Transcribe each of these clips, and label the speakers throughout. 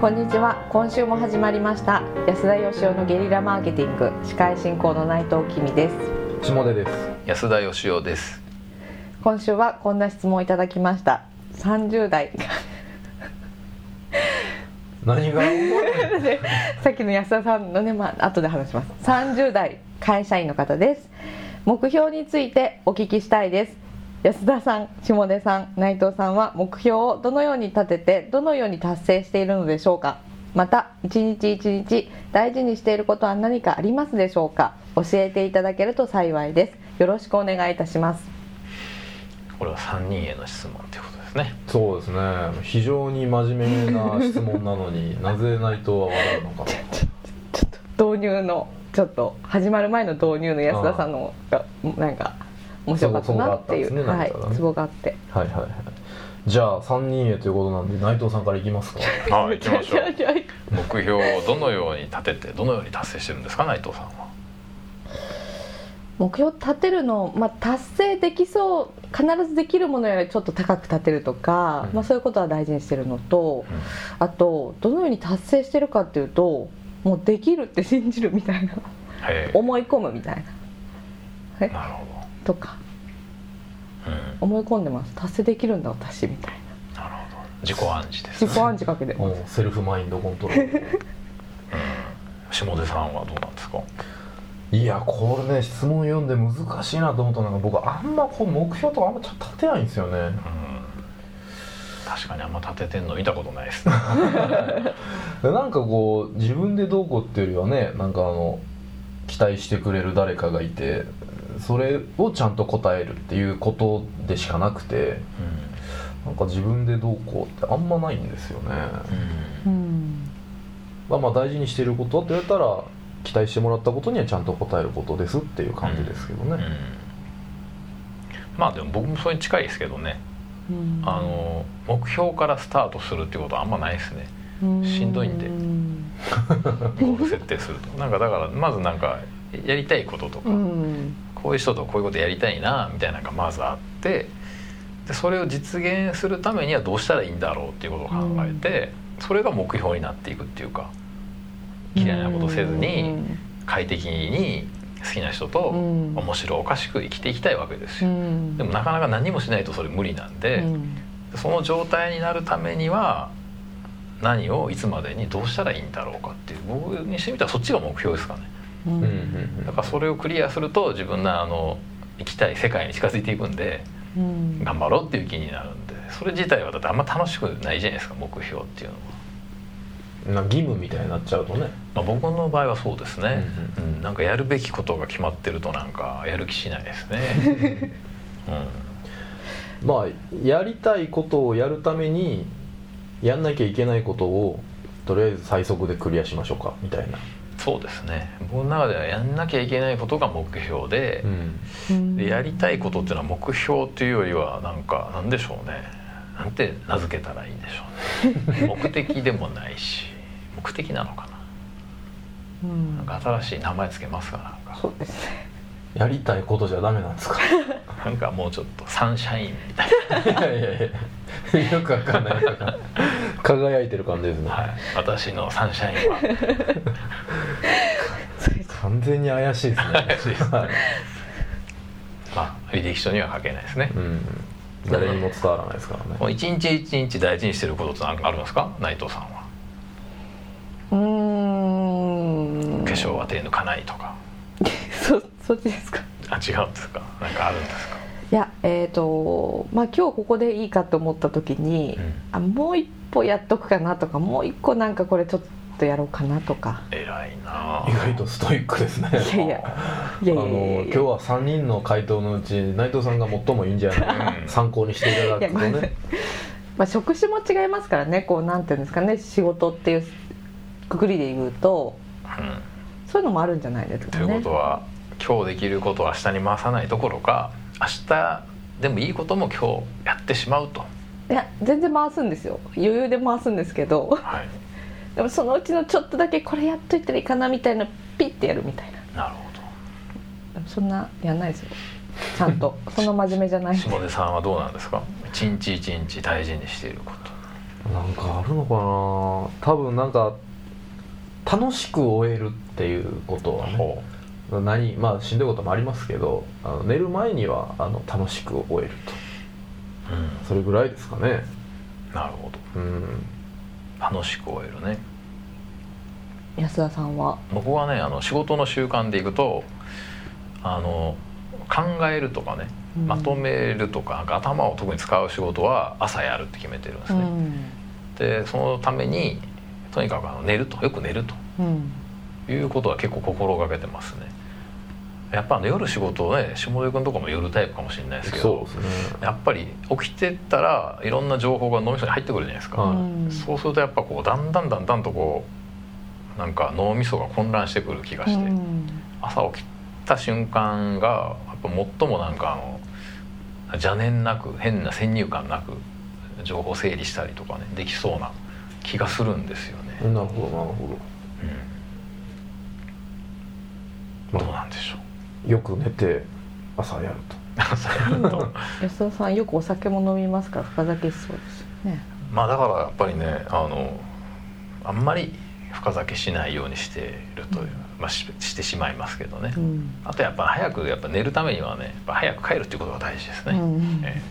Speaker 1: こんにちは。今週も始まりました。安田義雄のゲリラマーケティング。司会進行の内藤君です。
Speaker 2: 下出です。
Speaker 3: 安田義雄です。
Speaker 1: 今週はこんな質問をいただきました。30代
Speaker 2: 何が？
Speaker 1: さっきの安田さんのねまあ後で話します。30代会社員の方です。目標についてお聞きしたいです安田さん下出さん内藤さんは目標をどのように立ててどのように達成しているのでしょうか？また一日一日大事にしていることは何かありますでしょうか？教えていただけると幸いです。よろしくお願いいたします。
Speaker 3: これは3人への質問ということですね。
Speaker 2: そうですね。非常に真面目な質問なのに なぜ内藤は笑うのか。
Speaker 1: ちょっと導入のちょっと始まる前の導入の安田さんのがなんか面白かったなっていう。
Speaker 2: ねね
Speaker 1: はいツボがあって。
Speaker 2: はいはいはい。じゃあ3人へということなんで内藤さんからいきますか。
Speaker 3: はい行きましょう。目標をどのように立ててどのように達成してるんですか内藤さんは。
Speaker 1: 目標立てるの、まあ、達成できそう必ずできるものよりちょっと高く立てるとか、
Speaker 2: うん。
Speaker 1: まあ、そういうことは大事にしてるのと、あとどのように達成してるかっていうともうできるって信じるみたいな。
Speaker 3: へ
Speaker 1: 思い込むみたいな。え
Speaker 3: えなるほ
Speaker 1: とか。
Speaker 3: ど、うん、
Speaker 1: 思い込んでます。達成できるんだ私みたいな。
Speaker 3: なるほど。自己暗示です、
Speaker 1: 自己暗示かけてます。
Speaker 2: もうセルフマインドコントロール。
Speaker 3: うん、下出さんはどうなんですか？
Speaker 2: いやこれね質問読んで難しいなと思ったのが僕あんまこう目標とかあんまちょっと立てないんですよね。
Speaker 3: うん。確かにあんま立ててんの見たことないです
Speaker 2: なんかこう自分でどうこうっていうよりはねなんかあの期待してくれる誰かがいてそれをちゃんと答えるっていうことでしかなくてなんか自分でどうこうってあんまないんですよね、
Speaker 3: うん。
Speaker 1: うん。
Speaker 2: まあ、まあ大事にしていることって言われたら期待してもらったことにはちゃんと答えることですっていう感じですけどね、
Speaker 3: うん。まあでも僕もそれに近いですけどね。
Speaker 1: うん。
Speaker 3: あの目標からスタートするっていうことはあんまないですね。しんどいんで。
Speaker 1: うん
Speaker 3: ゴール設定すると。なんかだからまずなんかやりたいこととか、
Speaker 1: うん
Speaker 3: こういう人とこういうことやりたいなみたいなのがまずあってでそれを実現するためにはどうしたらいいんだろうっていうことを考えて、それが目標になっていくっていうか嫌いなことせずに快適に好きな人と
Speaker 1: うん。
Speaker 3: 面白おかしく生きていきたいわけですよ。
Speaker 1: うん。
Speaker 3: でもなかなか何もしないとそれ無理なんで、
Speaker 1: うん。
Speaker 3: その状態になるためには何をいつまでにどうしたらいいんだろうかっていう僕にしてみたらそっちが目標ですかね。
Speaker 1: うん。
Speaker 2: うんうん
Speaker 3: だからそれをクリアすると自分のあの行きたい世界に近づいていくんで
Speaker 1: うん。
Speaker 3: 頑張ろうっていう気になるんでそれ自体はだってあんま楽しくないじゃないですか目標っていうのは、
Speaker 2: うんな義務みたいになっちゃうとね。
Speaker 3: まあ、僕の場合はそうですね、
Speaker 2: う
Speaker 3: うん。なんかやるべきことが決まってるとなんかやる気しないですね、うん、
Speaker 2: まあやりたいことをやるためにやんなきゃいけないことをとりあえず最速でクリアしましょうかみたいな、
Speaker 3: そうですね。僕の中ではやんなきゃいけないことが目標で,、
Speaker 1: うん。
Speaker 3: でやりたいことっていうのは目標っていうよりはなんかなんでしょうね。なんて名付けたらいいんでしょうね。目的でもないし目的なのか
Speaker 1: うん。
Speaker 3: ななんか新しい名前つけますかなんか。
Speaker 1: そうですね
Speaker 2: やりたいことじゃダメなんですか？
Speaker 3: なんかもうちょっとサンシャインみたい
Speaker 2: いやいやいや よくわかんない。よくわかんない輝いてる感じですね、
Speaker 3: な、はい、私のサンシャインは。
Speaker 2: 完全に怪しいですね。
Speaker 3: 怪しいです
Speaker 2: はい。
Speaker 3: まあ履歴書には書けないですね、
Speaker 2: うん。誰にも伝わらないですからね。
Speaker 3: 一日一日大事にしてることって何かあるんですか？内藤さんは。
Speaker 1: うーん。
Speaker 3: 化粧は手抜かないとか
Speaker 1: そそっちですか？
Speaker 3: あ違うんですか？何かあるんですか？
Speaker 1: いやえっ、とまあ今日ここでいいかと思った時に、
Speaker 3: うん。
Speaker 1: あもう一歩やっとくかなとかもう一個なんかこれちょっとやろうかなとか。
Speaker 3: 偉いな
Speaker 2: 意外とストイックですね。
Speaker 1: いやいやいやいやいや。
Speaker 2: あの今日は3人の回答のうち内藤さんが最もいいんじゃない参考にしていただくとね。
Speaker 1: まあ、職種も違いますからねこうなんていうんですかね仕事っていうくくりで言うと。
Speaker 3: うん。
Speaker 1: そういうのもあるんじゃないですか
Speaker 3: と
Speaker 1: ね。
Speaker 3: いうことは今日できることを明日に回さないどころか明日でもいいことも今日やってしまうと、
Speaker 1: いや全然回すんですよ。余裕で回すんですけど。
Speaker 3: はい、
Speaker 1: でもそのうちのちょっとだけこれやっといたらいいかなみたいなピッてやるみたいな。
Speaker 3: なるほ
Speaker 1: でもそんなやんないですよ。ちゃんと。そんな真面目じゃない。
Speaker 3: ど下出さんはどうなんですか？一日一日大事にしていること。
Speaker 2: なんかあるのかな。多分なんか楽しく終えるっていうことはね。
Speaker 3: ほ
Speaker 2: 何まあしんどいこともありますけどあの寝る前にはあの楽しく終えると。
Speaker 3: う、うん、
Speaker 2: それぐらいですかね。
Speaker 3: なるほど。
Speaker 2: うん。
Speaker 3: 楽しく終えるね。
Speaker 1: 安田さんは？
Speaker 3: 僕はねあの仕事の習慣でいくとあの考えるとかね
Speaker 1: うん。
Speaker 3: まとめるとかなんか頭を特に使う仕事は朝やるって決めてるんですね、
Speaker 1: うん。
Speaker 3: でそのためにとにかくあの寝ると。よく寝ると。
Speaker 1: うん
Speaker 3: いうことは結構心がけてますね。やっぱあの夜仕事をね下出君とかも夜タイプかもしれないですけど
Speaker 2: ね。
Speaker 3: やっぱり起きてたらいろんな情報が脳みそに入ってくるじゃないですか、そうするとやっぱこうだんだんだんだんとこうなんか脳みそが混乱してくる気がして、
Speaker 1: うん。
Speaker 3: 朝起きた瞬間がやっぱ最もなんかあの邪念なく変な先入観なく情報整理したりとかねできそうな気がするんですよね、
Speaker 2: なるほどなるほ
Speaker 3: うんどうなんでしょう。
Speaker 2: どよく寝て朝やると。
Speaker 3: そういうの
Speaker 1: 安田さんよくお酒も飲みますから深酒しそうですよね。
Speaker 3: まあだからやっぱりねあのあんまり深酒しないようにしてるという、まあ、ししてしまいますけどね、
Speaker 1: うん。
Speaker 3: あとやっぱ早くやっぱ寝るためにはねやっぱ早く帰るっていうことが大事ですね、
Speaker 1: うん。
Speaker 3: ええ。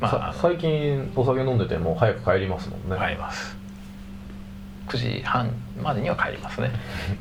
Speaker 3: まあ
Speaker 2: 最近お酒飲んでても早く帰りますもんね、
Speaker 3: 帰ります9時半までには帰りますね。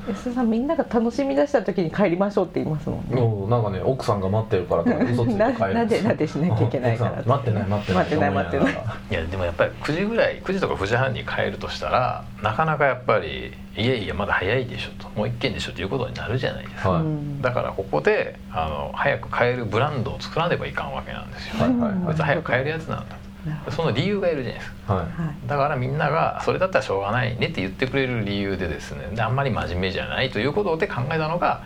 Speaker 1: 安田さんみんなが楽しみ出した時に帰りましょうって言いますもんね。
Speaker 2: もうなんかね奥さんが待ってるから 嘘ついて帰る。
Speaker 1: なでなんでしなきゃいけないから。
Speaker 2: 待ってない待ってない。
Speaker 1: 待ってない待ってない。
Speaker 3: いやでもやっぱり9時ぐらい9時とか9時半に帰るとしたらなかなかやっぱり「いやいやまだ早いでしょ」と「もう一軒でしょ」ということになるじゃないですか、
Speaker 2: はい。
Speaker 1: うん
Speaker 3: だからここであの早く帰るブランドを作らねばいかんわけなんですよ、
Speaker 2: はいはい
Speaker 3: こい。つ早く帰るやつなんだとその理由がいるじゃないですか。
Speaker 2: はい。
Speaker 3: だからみんながそれだったらしょうがないねって言ってくれる理由でですねであんまり真面目じゃないということで考えたのが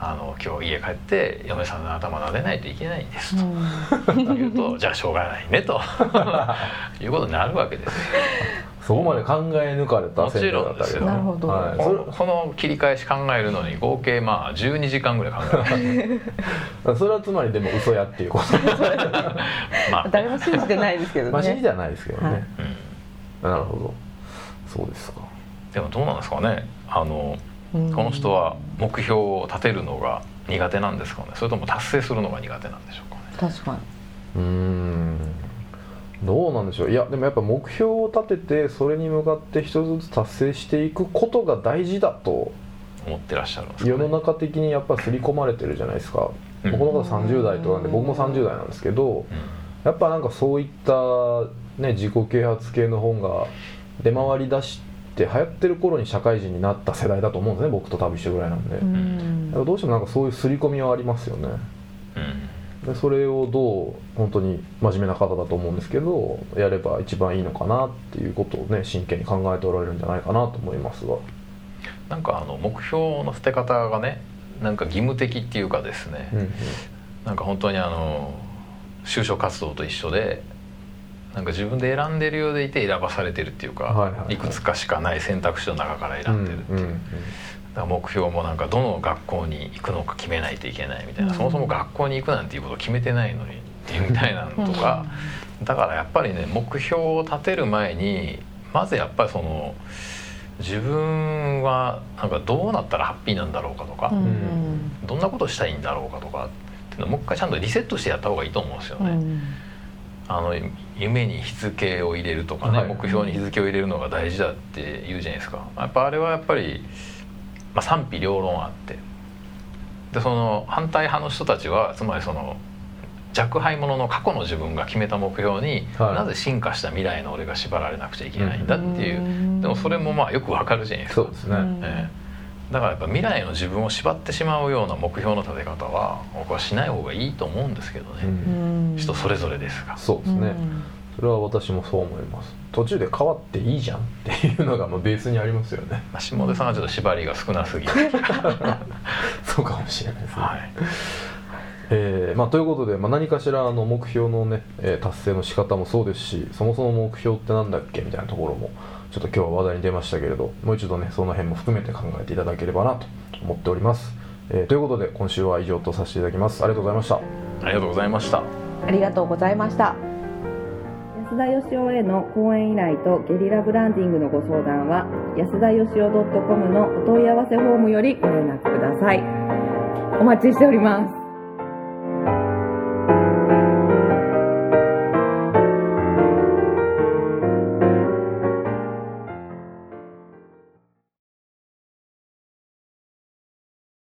Speaker 3: あの今日家帰って嫁さんの頭撫でないといけないんですと。言うとじゃあしょうがないねと。いうことになるわけですよ
Speaker 2: そこまで考え抜かれた先生だったけど
Speaker 1: なるほど。
Speaker 2: はい、そ
Speaker 3: の切り返し考えるのに合計まあ12時間ぐらい考えます。
Speaker 2: それはつまりでも嘘やっていうこと。
Speaker 3: まあ、
Speaker 1: 誰も信じてないですけどね。
Speaker 2: まあ信じてはないですけどね、
Speaker 1: はい。
Speaker 3: うん。
Speaker 2: なるほど。そうですか。
Speaker 3: でもどうなんですかね。あの
Speaker 1: うん。
Speaker 3: この人は目標を立てるのが苦手なんですかね。それとも達成するのが苦手なんでしょうかね。
Speaker 1: 確かに。
Speaker 2: うーんどうなんでしょう。いやでもやっぱ目標を立ててそれに向かって一つずつ達成していくことが大事だと
Speaker 3: 思ってらっしゃるんですか、ね、
Speaker 2: 世の中的にやっぱ刷り込まれてるじゃないですか、
Speaker 3: うん。
Speaker 2: この方30代とかなんで僕も30代なんですけど
Speaker 3: うん。
Speaker 2: やっぱなんかそういった、ね、自己啓発系の本が出回りだして流行ってる頃に社会人になった世代だと思うんですね僕と多分一緒ぐらいなんで、
Speaker 1: うん。
Speaker 2: だからどうしてもなんかそういう刷り込みはありますよね。
Speaker 3: うん
Speaker 2: でそれをどう本当に真面目な方だと思うんですけどやれば一番いいのかなっていうことをね真剣に考えておられるんじゃないかなと思いますが。
Speaker 3: なんかあの目標の捨て方がねなんか義務的っていうかですね、
Speaker 2: うんうん。
Speaker 3: なんか本当にあの就職活動と一緒でなんか自分で選んでるようでいて選ばされてるっていうか、
Speaker 2: はいはいはい。
Speaker 3: くつかしかない選択肢の中から選んでるっていう、
Speaker 2: うんうんうん
Speaker 3: 目標もなんかどの学校に行くのか決めないといけないみたいな、
Speaker 1: うん。
Speaker 3: そもそも学校に行くなんていうことを決めてないのにっていうみたいなのとか、だからやっぱりね目標を立てる前にまずやっぱりその自分はなんかどうなったらハッピーなんだろうかとか、
Speaker 1: うん。
Speaker 3: どんなことしたいんだろうかとかっていうのをもう一回ちゃんとリセットしてやった方がいいと思うんですよね。
Speaker 1: うん。
Speaker 3: あの夢に日付を入れるとかね、
Speaker 2: はい。
Speaker 3: 目標に日付を入れるのが大事だって言うじゃないですか。やっぱあれはやっぱり、まあ、賛否両論あって。でその反対派の人たちはつまりその若輩者の過去の自分が決めた目標に、
Speaker 2: はい。
Speaker 3: なぜ進化した未来の俺が縛られなくちゃいけないんだっていう、
Speaker 1: うん。
Speaker 3: でもそれもまあよくわかるじゃないですか。
Speaker 2: そうですね、
Speaker 1: うん
Speaker 3: ええ。だからやっぱ未来の自分を縛ってしまうような目標の立て方は僕はしない方がいいと思うんですけどね、
Speaker 2: うん。
Speaker 3: 人それぞれですが。
Speaker 2: そうですね、それは私もそう思います。途中で変わっていいじゃんっていうのがまあベースにありますよね。
Speaker 3: まあ、下出さんはちょっと縛りが少なすぎる、
Speaker 2: そうかもしれないですね、
Speaker 3: はい、
Speaker 2: えーまあ、ということで、まあ、何かしらあの目標の、ねえー達成の仕方もそうですしそもそも目標ってなんだっけみたいなところもちょっと今日は話題に出ましたけれどもう一度ねその辺も含めて考えていただければなと思っております、えーということで今週は以上とさせていただきます。ありがとうございました。
Speaker 3: ありがとうございました。
Speaker 1: ありがとうございました。安安田義雄への講演依頼とゲリラブランディングのご相談は安田義雄 .com のお問い合わせフォームよりご連絡ください。お待ちしております。